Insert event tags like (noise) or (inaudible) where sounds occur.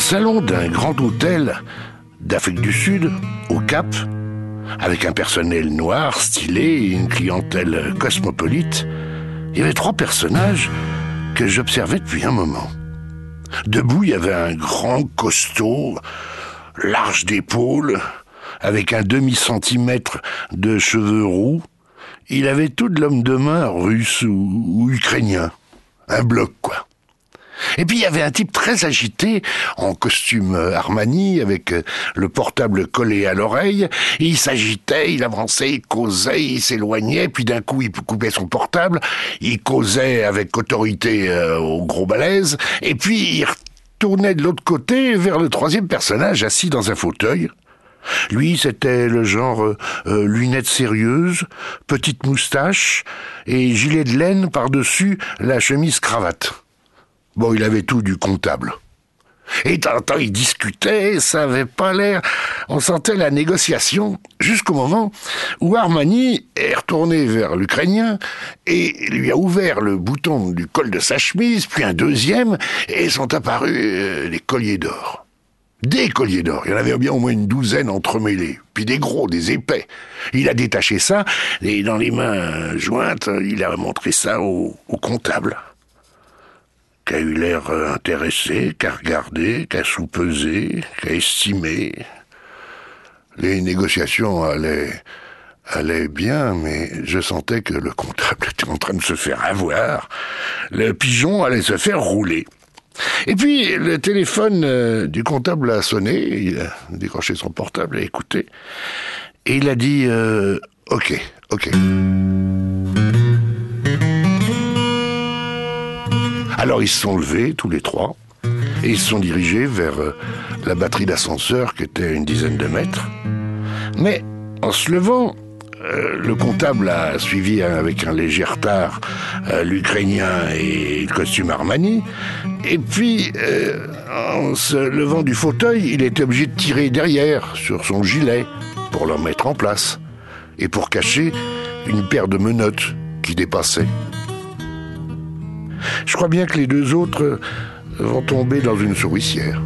salon d'un grand hôtel d'Afrique du Sud, au Cap, avec un personnel noir, stylé et une clientèle cosmopolite, il y avait trois personnages que j'observais depuis un moment. Debout, il y avait un grand costaud, large d'épaules, avec un demi-centimètre de cheveux roux. Il avait tout de l'homme de main russe ou ukrainien. Un bloc. Et puis il y avait un type très agité, en costume euh, Armani, avec euh, le portable collé à l'oreille. Il s'agitait, il avançait, il causait, il s'éloignait, puis d'un coup il coupait son portable, il causait avec autorité euh, au gros balèze, et puis il retournait de l'autre côté vers le troisième personnage assis dans un fauteuil. Lui, c'était le genre lunettes sérieuses, petite moustache et gilet de laine par-dessus la chemise cravate. Bon, il avait tout du comptable. Et tant il discutait, ça avait pas l'air. On sentait la négociation jusqu'au moment où Armani est retourné vers l'Ukrainien et lui a ouvert le bouton du col de sa chemise, puis un deuxième, et sont apparus euh, des colliers d'or. Des colliers d'or, il y en avait bien au moins une douzaine entremêlés, puis des gros, des épais. Il a détaché ça, et dans les mains jointes, il a montré ça au comptable qui a eu l'air euh, intéressé, qui a regardé, qui a soupesé, qui a estimé. Les négociations allaient, allaient bien, mais je sentais que le comptable (laughs) était en train de se faire avoir. Le pigeon allait se faire rouler. Et puis, le téléphone euh, du comptable a sonné, il a décroché son portable, a écouté, et il a dit euh, Ok, ok. Alors ils se sont levés, tous les trois, et ils se sont dirigés vers euh, la batterie d'ascenseur qui était à une dizaine de mètres. Mais en se levant, euh, le comptable a suivi avec un léger retard euh, l'Ukrainien et le costume Armani. Et puis, en se levant du fauteuil, il était obligé de tirer derrière sur son gilet pour le mettre en place et pour cacher une paire de menottes qui dépassait. Je crois bien que les deux autres vont tomber dans une souricière.